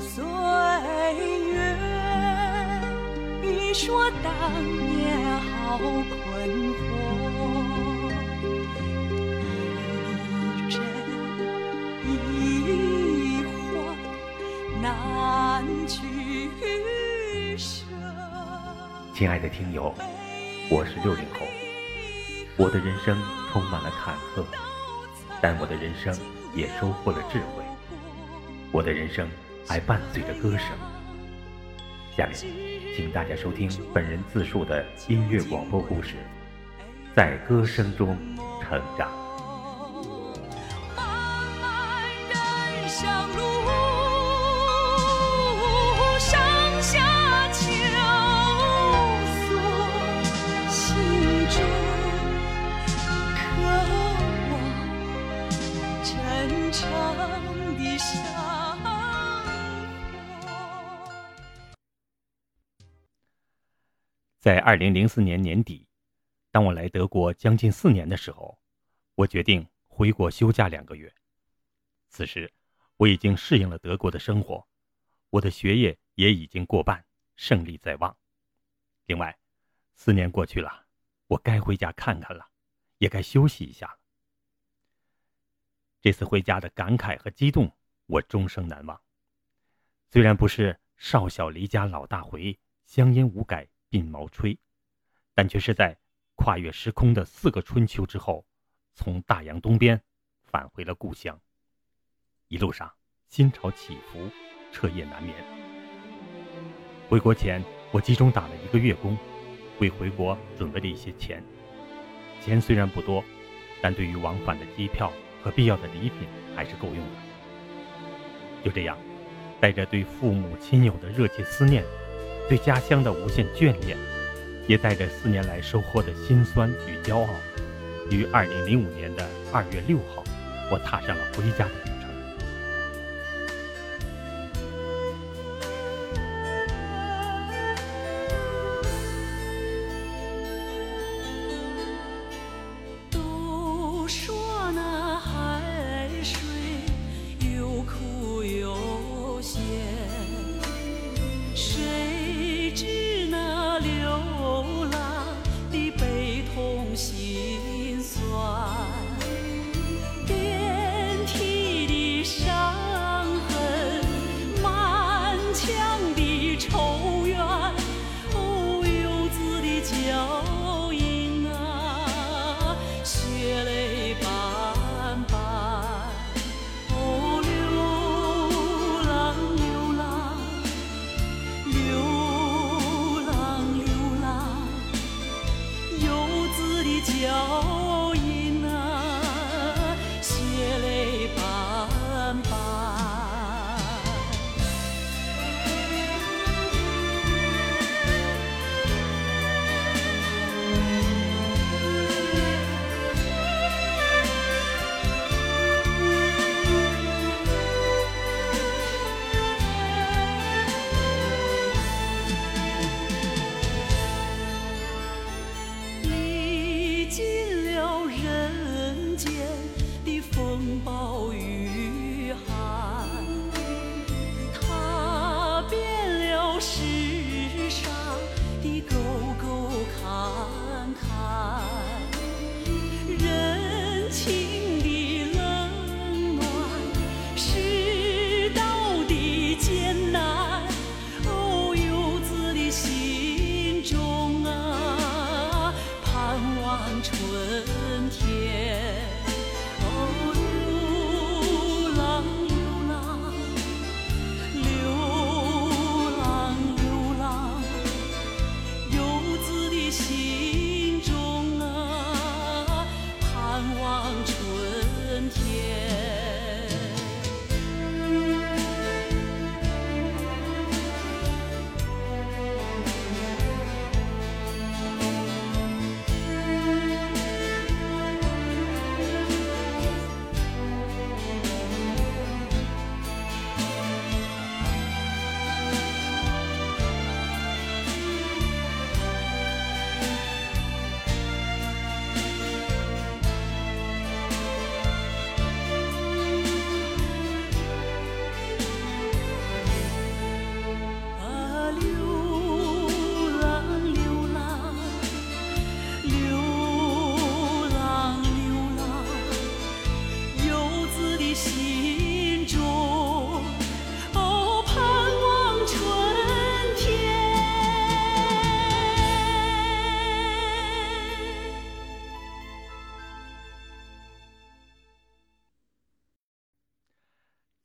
岁月，你说当年好困惑，一真一幻难取舍。亲爱的听友，我是六零后，我的人生充满了坎坷，但我的人生也收获了智慧。我的人生还伴随着歌声。下面，请大家收听本人自述的音乐广播故事，在歌声中成长。漫漫人生路，上下求在二零零四年年底，当我来德国将近四年的时候，我决定回国休假两个月。此时，我已经适应了德国的生活，我的学业也已经过半，胜利在望。另外，四年过去了，我该回家看看了，也该休息一下了。这次回家的感慨和激动，我终生难忘。虽然不是少小离家老大回，乡音无改鬓毛吹，但却是在跨越时空的四个春秋之后，从大洋东边返回了故乡。一路上心潮起伏，彻夜难眠。回国前，我集中打了一个月工，为回国准备了一些钱。钱虽然不多，但对于往返的机票和必要的礼品还是够用的。就这样，带着对父母亲友的热切思念，对家乡的无限眷恋，也带着四年来收获的辛酸与骄傲，于二零零五年的二月六号，我踏上了回家的路。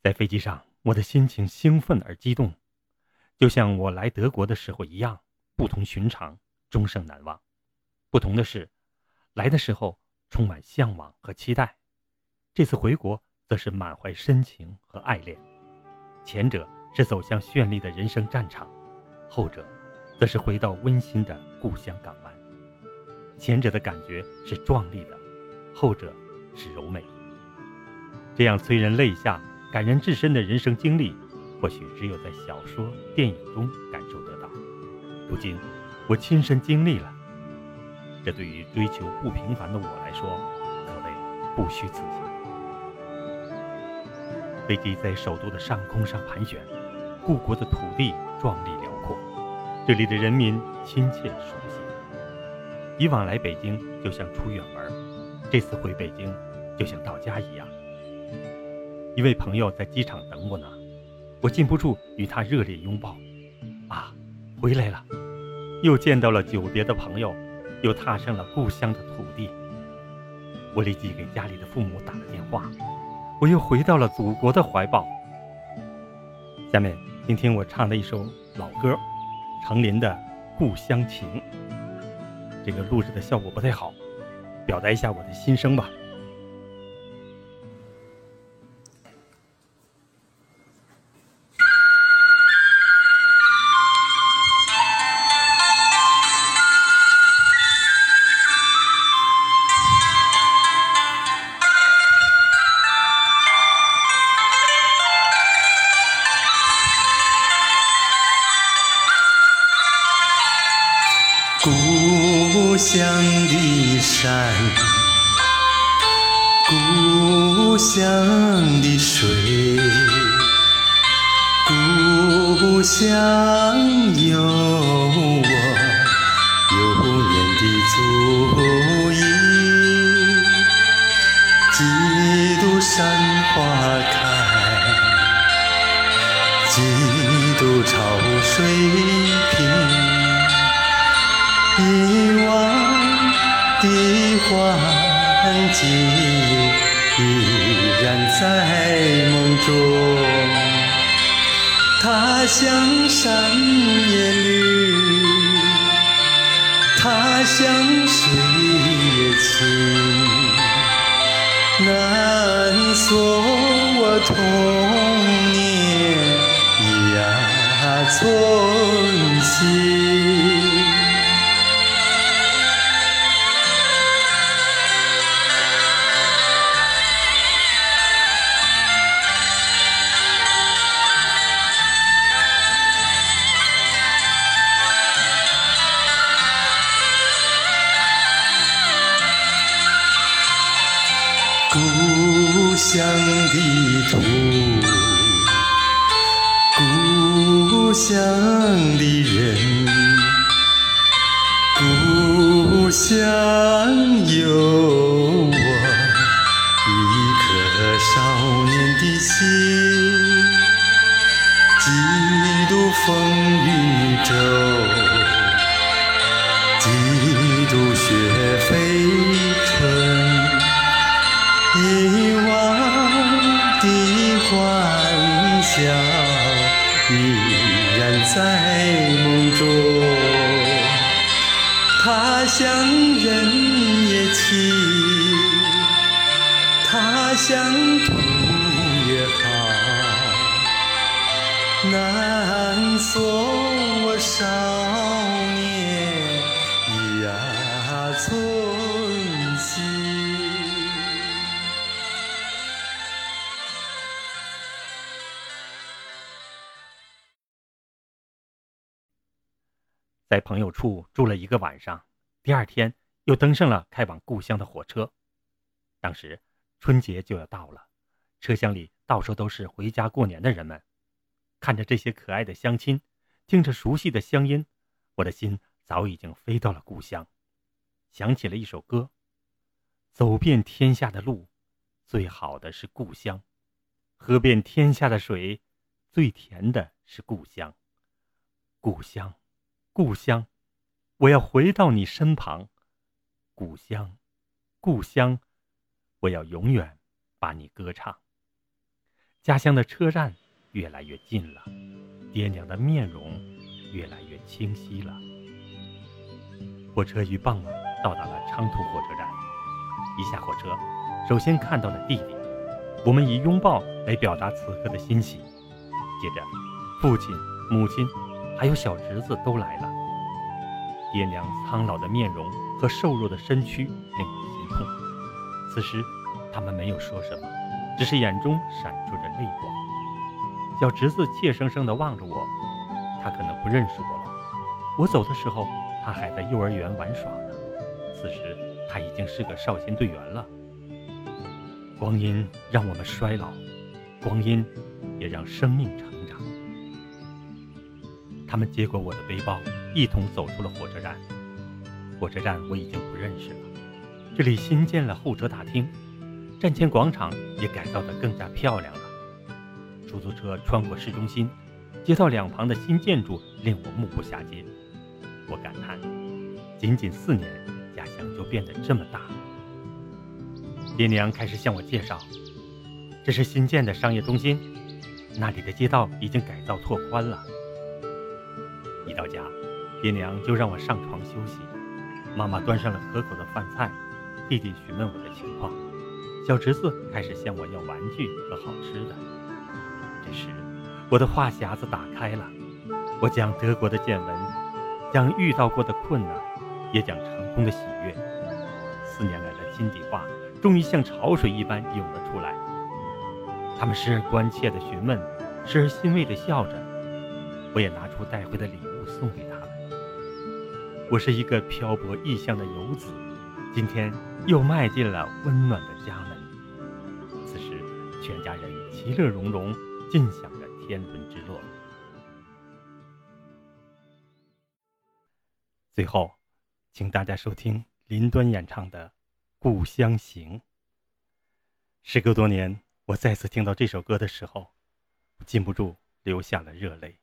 在飞机上，我的心情兴奋而激动，就像我来德国的时候一样，不同寻常，终生难忘。不同的是，来的时候充满向往和期待，这次回国则是满怀深情和爱恋。前者是走向绚丽的人生战场，后者则是回到温馨的故乡港湾。前者的感觉是壮丽的，后者是柔美。这样催人泪下。感人至深的人生经历，或许只有在小说、电影中感受得到。如今，我亲身经历了，这对于追求不平凡的我来说，可谓不虚此行。飞机在首都的上空上盘旋，故国的土地壮丽辽阔，这里的人民亲切熟悉。以往来北京就像出远门，这次回北京就像到家一样。一位朋友在机场等我呢，我禁不住与他热烈拥抱。啊，回来了，又见到了久别的朋友，又踏上了故乡的土地。我立即给家里的父母打了电话，我又回到了祖国的怀抱。下面听听我唱的一首老歌，程琳的《故乡情》。这个录制的效果不太好，表达一下我的心声吧。故乡的山，故乡的水，故乡有我永远的足印。几度山花开，几度潮水环境依然在梦中，他乡山也绿，他乡水也清，难锁我童年呀寸心。故乡有我一颗少年的心。几度风雨骤，几度雪飞春。乡土也好，难锁我少年呀寸心。在朋友处住了一个晚上，第二天又登上了开往故乡的火车。当时春节就要到了，车厢里到处都是回家过年的人们。看着这些可爱的乡亲，听着熟悉的乡音，我的心早已经飞到了故乡，想起了一首歌：走遍天下的路，最好的是故乡；喝遍天下的水，最甜的是故乡。故乡。故乡，我要回到你身旁。故乡，故乡，我要永远把你歌唱。家乡的车站越来越近了，爹娘的面容越来越清晰了。火车于傍晚到达了昌图火车站，一下火车，首先看到了弟弟，我们以拥抱来表达此刻的欣喜。接着，父亲、母亲，还有小侄子都来了。爹娘苍老的面容和瘦弱的身躯令我心痛。此时，他们没有说什么，只是眼中闪烁着泪光。小侄子怯生生地望着我，他可能不认识我了。我走的时候，他还在幼儿园玩耍呢。此时，他已经是个少先队员了。光阴让我们衰老，光阴也让生命成长。他们接过我的背包，一同走出了火车站。火车站我已经不认识了，这里新建了候车大厅，站前广场也改造得更加漂亮了。出租车穿过市中心，街道两旁的新建筑令我目不暇接。我感叹，仅仅四年，家乡就变得这么大。爹娘开始向我介绍，这是新建的商业中心，那里的街道已经改造拓宽了。一到家，爹娘就让我上床休息。妈妈端上了可口的饭菜，弟弟询问我的情况，小侄子开始向我要玩具和好吃的。这时，我的话匣子打开了，我讲德国的见闻，讲遇到过的困难，也讲成功的喜悦。四年来的心底话，终于像潮水一般涌了出来。他们时而关切地询问，时而欣慰地笑着。我也拿出带回的礼物。送给他们。我是一个漂泊异乡的游子，今天又迈进了温暖的家门。此时，全家人其乐融融，尽享着天伦之乐。最后，请大家收听林端演唱的《故乡行》。时隔多年，我再次听到这首歌的时候，禁不住流下了热泪。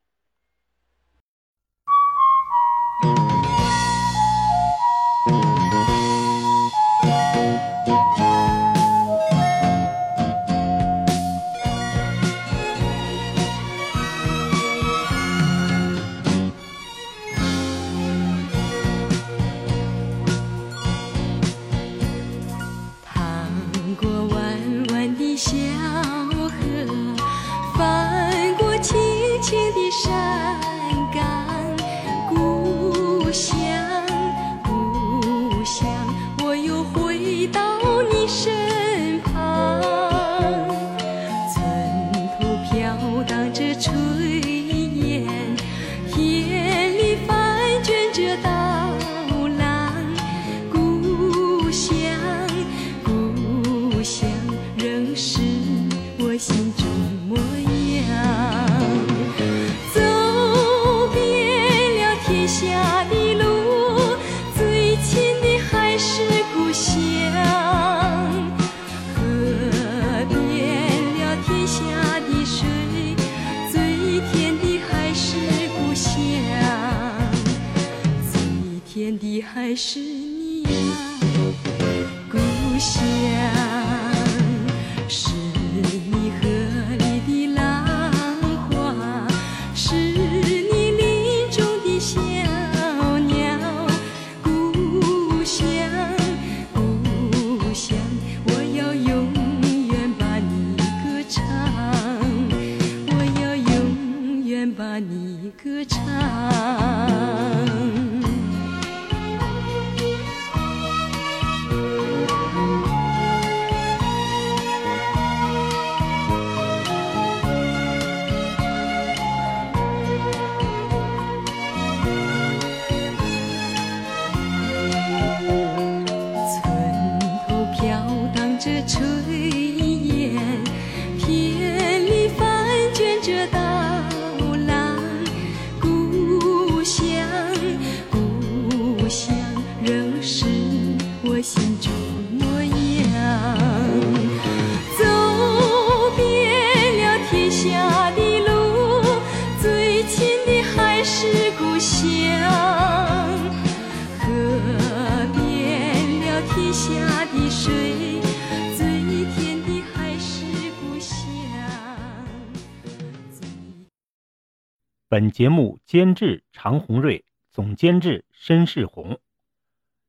本节目监制常红瑞，总监制申世红。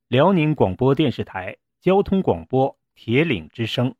辽宁广播电视台交通广播铁岭之声。